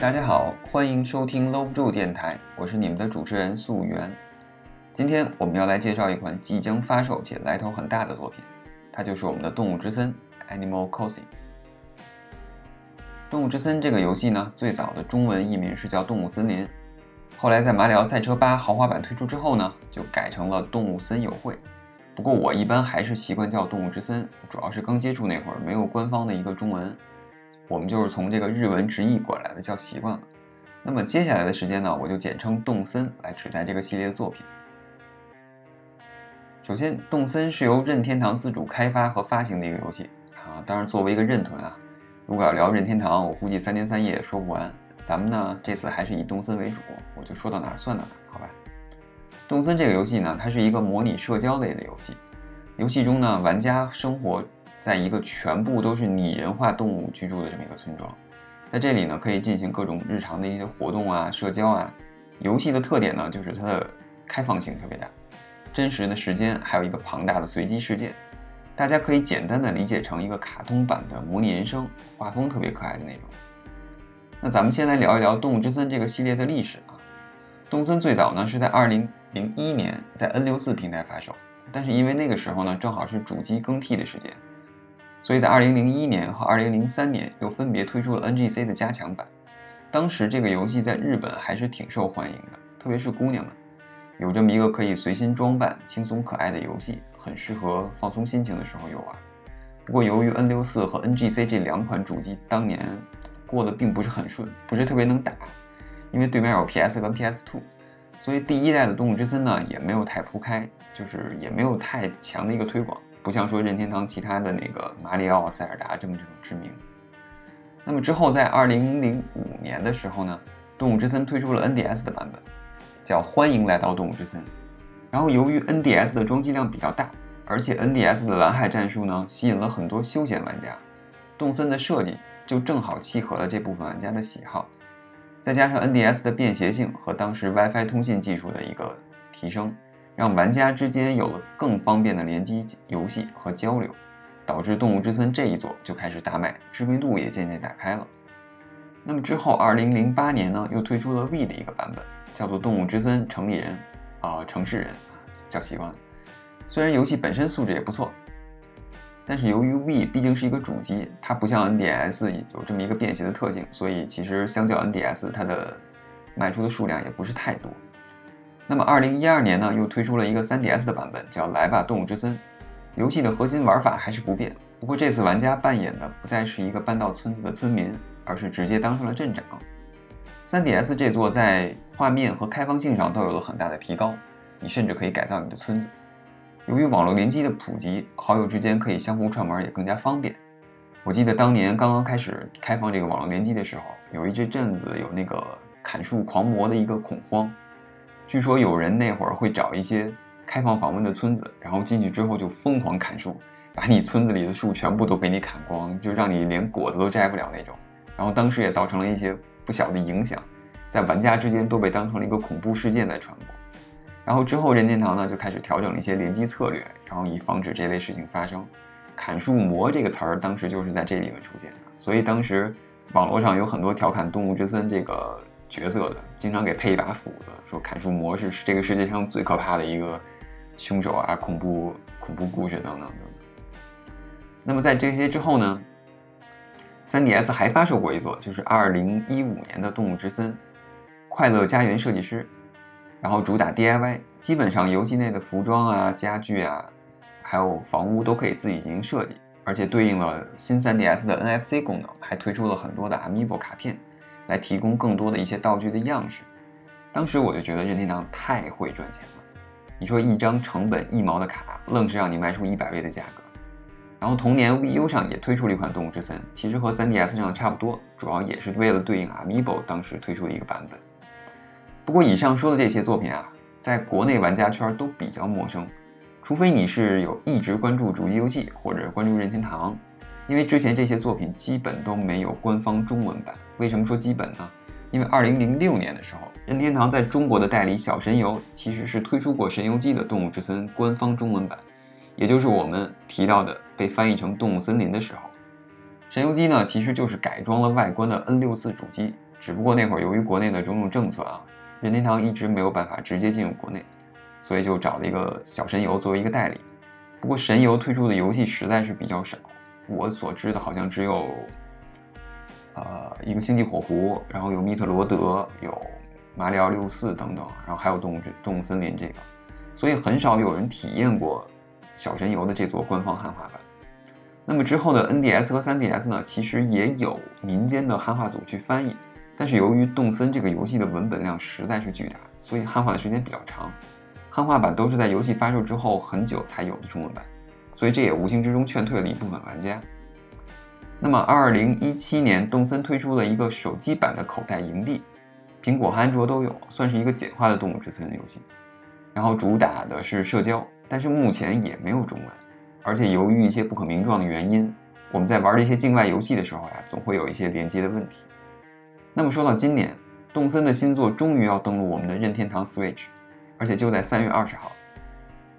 大家好，欢迎收听搂不住电台，我是你们的主持人素媛。今天我们要来介绍一款即将发售且来头很大的作品，它就是我们的《动物之森》（Animal Crossing）。《动物之森》这个游戏呢，最早的中文译名是叫《动物森林》，后来在马里奥赛车八豪华版推出之后呢，就改成了《动物森友会》。不过我一般还是习惯叫《动物之森》，主要是刚接触那会儿没有官方的一个中文。我们就是从这个日文直译过来的，叫习惯了。那么接下来的时间呢，我就简称动森来指代这个系列的作品。首先，动森是由任天堂自主开发和发行的一个游戏啊。当然，作为一个任屯啊，如果要聊任天堂，我估计三天三夜也说不完。咱们呢，这次还是以动森为主，我就说到哪儿算哪儿，好吧？动森这个游戏呢，它是一个模拟社交类的游戏。游戏中呢，玩家生活。在一个全部都是拟人化动物居住的这么一个村庄，在这里呢，可以进行各种日常的一些活动啊、社交啊。游戏的特点呢，就是它的开放性特别大，真实的时间还有一个庞大的随机事件。大家可以简单的理解成一个卡通版的模拟人生，画风特别可爱的那种。那咱们先来聊一聊《动物之森》这个系列的历史啊。动森最早呢是在2001年在 N64 平台发售，但是因为那个时候呢正好是主机更替的时间。所以在2001年和2003年又分别推出了 NGC 的加强版。当时这个游戏在日本还是挺受欢迎的，特别是姑娘们，有这么一个可以随心装扮、轻松可爱的游戏，很适合放松心情的时候游玩。不过由于 N64 和 NGC 这两款主机当年过得并不是很顺，不是特别能打，因为对面有 PS 和 PS2，所以第一代的动物之森呢也没有太铺开，就是也没有太强的一个推广。不像说任天堂其他的那个马里奥、塞尔达这么这么知名。那么之后，在二零零五年的时候呢，动物之森推出了 NDS 的版本，叫《欢迎来到动物之森》。然后由于 NDS 的装机量比较大，而且 NDS 的蓝海战术呢，吸引了很多休闲玩家，动森的设计就正好契合了这部分玩家的喜好。再加上 NDS 的便携性和当时 WiFi 通信技术的一个提升。让玩家之间有了更方便的联机游戏和交流，导致《动物之森》这一作就开始大卖，知名度也渐渐打开了。那么之后，二零零八年呢，又推出了 V 的一个版本，叫做《动物之森城里人》啊，城市人叫习惯。虽然游戏本身素质也不错，但是由于 V 毕竟是一个主机，它不像 NDS 有这么一个便携的特性，所以其实相较 NDS，它的卖出的数量也不是太多。那么，二零一二年呢，又推出了一个 3DS 的版本，叫《来吧，动物之森》。游戏的核心玩法还是不变，不过这次玩家扮演的不再是一个搬到村子的村民，而是直接当上了镇长。3DS 这座在画面和开放性上都有了很大的提高，你甚至可以改造你的村子。由于网络联机的普及，好友之间可以相互串门也更加方便。我记得当年刚刚开始开放这个网络联机的时候，有一阵子有那个砍树狂魔的一个恐慌。据说有人那会儿会找一些开放访问的村子，然后进去之后就疯狂砍树，把你村子里的树全部都给你砍光，就让你连果子都摘不了那种。然后当时也造成了一些不小的影响，在玩家之间都被当成了一个恐怖事件在传播。然后之后任天堂呢就开始调整了一些联机策略，然后以防止这类事情发生。砍树魔这个词儿当时就是在这里面出现的，所以当时网络上有很多调侃动物之森这个。角色的经常给配一把斧子，说砍树魔是这个世界上最可怕的一个凶手啊，恐怖恐怖故事等等等等。那么在这些之后呢，3DS 还发售过一座，就是2015年的《动物之森：快乐家园设计师》，然后主打 DIY，基本上游戏内的服装啊、家具啊，还有房屋都可以自己进行设计，而且对应了新 3DS 的 NFC 功能，还推出了很多的 Amiibo 卡片。来提供更多的一些道具的样式，当时我就觉得任天堂太会赚钱了。你说一张成本一毛的卡，愣是让你卖出一百倍的价格。然后同年 VU 上也推出了一款动物之森，其实和 3DS 上的差不多，主要也是为了对应 Amiibo 当时推出的一个版本。不过以上说的这些作品啊，在国内玩家圈都比较陌生，除非你是有一直关注主机游戏或者关注任天堂。因为之前这些作品基本都没有官方中文版。为什么说基本呢？因为二零零六年的时候，任天堂在中国的代理小神游其实是推出过《神游机》的《动物之森》官方中文版，也就是我们提到的被翻译成《动物森林》的时候。神游机呢，其实就是改装了外观的 N 六四主机，只不过那会儿由于国内的种种政策啊，任天堂一直没有办法直接进入国内，所以就找了一个小神游作为一个代理。不过神游推出的游戏实在是比较少，我所知的好像只有，呃，一个星际火狐，然后有密特罗德，有马里奥六四等等，然后还有动物动物森林这个，所以很少有人体验过小神游的这座官方汉化版。那么之后的 NDS 和 3DS 呢，其实也有民间的汉化组去翻译，但是由于动森这个游戏的文本量实在是巨大，所以汉化的时间比较长。汉化版都是在游戏发售之后很久才有的中文版，所以这也无形之中劝退了一部分玩家。那么，二零一七年，动森推出了一个手机版的口袋营地，苹果和安卓都有，算是一个简化的动物之森游戏。然后主打的是社交，但是目前也没有中文，而且由于一些不可名状的原因，我们在玩这些境外游戏的时候呀，总会有一些连接的问题。那么说到今年，动森的新作终于要登陆我们的任天堂 Switch。而且就在三月二十号，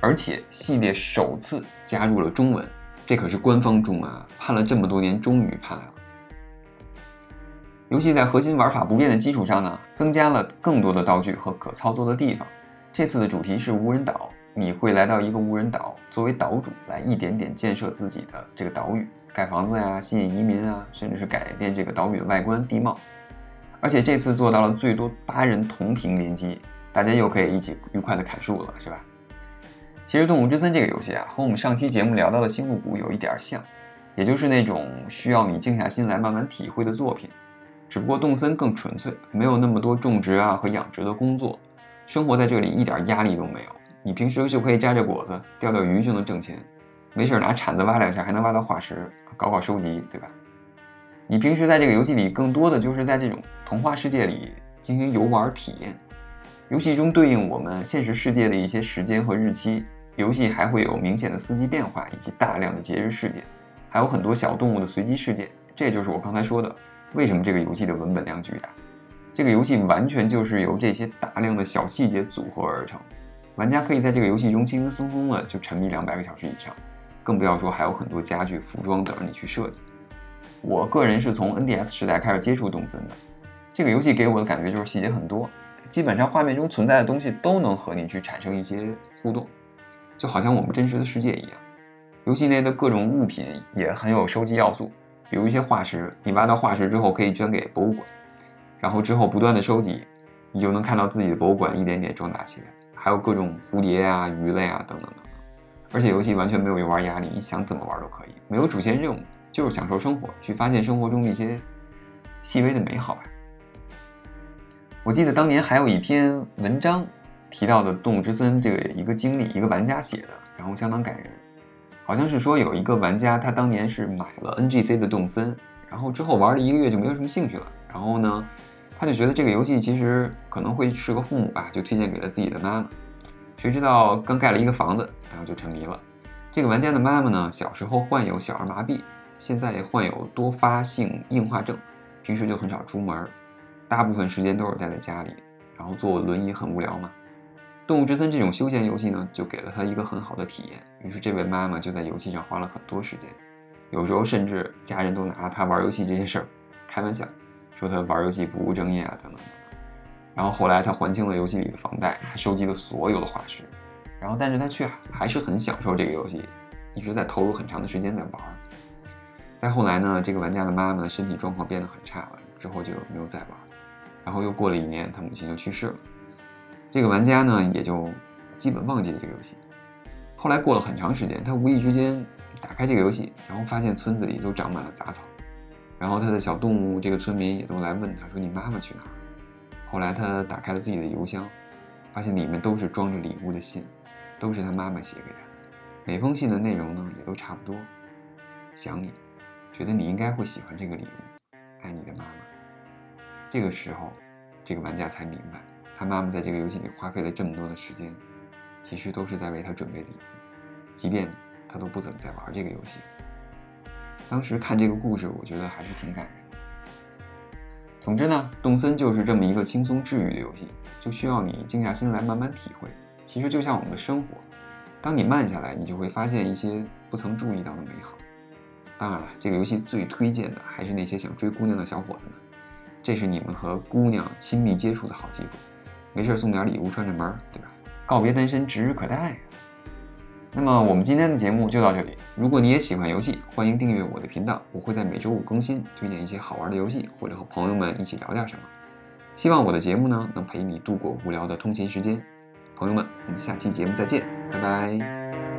而且系列首次加入了中文，这可是官方中文啊！盼了这么多年，终于盼来了。游戏在核心玩法不变的基础上呢，增加了更多的道具和可操作的地方。这次的主题是无人岛，你会来到一个无人岛，作为岛主来一点点建设自己的这个岛屿，盖房子呀，吸引移民啊，甚至是改变这个岛屿的外观地貌。而且这次做到了最多八人同屏联机。大家又可以一起愉快的砍树了，是吧？其实《动物之森》这个游戏啊，和我们上期节目聊到的《星露谷》有一点像，也就是那种需要你静下心来慢慢体会的作品。只不过动森更纯粹，没有那么多种植啊和养殖的工作，生活在这里一点压力都没有。你平时就可以摘摘果子、钓钓鱼就能挣钱，没事拿铲子挖两下还能挖到化石，搞搞收集，对吧？你平时在这个游戏里更多的就是在这种童话世界里进行游玩体验。游戏中对应我们现实世界的一些时间和日期，游戏还会有明显的四季变化以及大量的节日事件，还有很多小动物的随机事件。这就是我刚才说的，为什么这个游戏的文本量巨大。这个游戏完全就是由这些大量的小细节组合而成，玩家可以在这个游戏中轻轻松松的就沉迷两百个小时以上，更不要说还有很多家具、服装等着你去设计。我个人是从 NDS 时代开始接触动森的，这个游戏给我的感觉就是细节很多。基本上画面中存在的东西都能和你去产生一些互动，就好像我们真实的世界一样。游戏内的各种物品也很有收集要素，比如一些化石，你挖到化石之后可以捐给博物馆，然后之后不断的收集，你就能看到自己的博物馆一点点壮大起来。还有各种蝴蝶啊、鱼类啊等等等等。而且游戏完全没有游玩压力，你想怎么玩都可以，没有主线任务，就是享受生活，去发现生活中一些细微的美好吧。我记得当年还有一篇文章提到的《动物之森》这个一个经历，一个玩家写的，然后相当感人。好像是说有一个玩家，他当年是买了 NGC 的动森，然后之后玩了一个月就没有什么兴趣了。然后呢，他就觉得这个游戏其实可能会是个父母吧，就推荐给了自己的妈妈。谁知道刚盖了一个房子，然后就沉迷了。这个玩家的妈妈呢，小时候患有小儿麻痹，现在也患有多发性硬化症，平时就很少出门。大部分时间都是待在家里，然后坐轮椅很无聊嘛。动物之森这种休闲游戏呢，就给了他一个很好的体验。于是这位妈妈就在游戏上花了很多时间，有时候甚至家人都拿他玩游戏这件事儿开玩笑，说他玩游戏不务正业啊等等。然后后来他还清了游戏里的房贷，他收集了所有的化石，然后但是他却还是很享受这个游戏，一直在投入很长的时间在玩。再后来呢，这个玩家的妈妈身体状况变得很差了，之后就没有再玩。然后又过了一年，他母亲就去世了。这个玩家呢，也就基本忘记了这个游戏。后来过了很长时间，他无意之间打开这个游戏，然后发现村子里都长满了杂草。然后他的小动物，这个村民也都来问他说：“你妈妈去哪儿？”后来他打开了自己的邮箱，发现里面都是装着礼物的信，都是他妈妈写给他的。每封信的内容呢，也都差不多：想你，觉得你应该会喜欢这个礼物，爱你的妈妈。这个时候，这个玩家才明白，他妈妈在这个游戏里花费了这么多的时间，其实都是在为他准备礼物，即便他都不怎么在玩这个游戏。当时看这个故事，我觉得还是挺感人的。总之呢，动森就是这么一个轻松治愈的游戏，就需要你静下心来慢慢体会。其实就像我们的生活，当你慢下来，你就会发现一些不曾注意到的美好。当然了，这个游戏最推荐的还是那些想追姑娘的小伙子们。这是你们和姑娘亲密接触的好机会。没事送点礼物串串门，对吧？告别单身指日可待。那么我们今天的节目就到这里。如果你也喜欢游戏，欢迎订阅我的频道，我会在每周五更新，推荐一些好玩的游戏，或者和朋友们一起聊点什么。希望我的节目呢能陪你度过无聊的通勤时间。朋友们，我们下期节目再见，拜拜。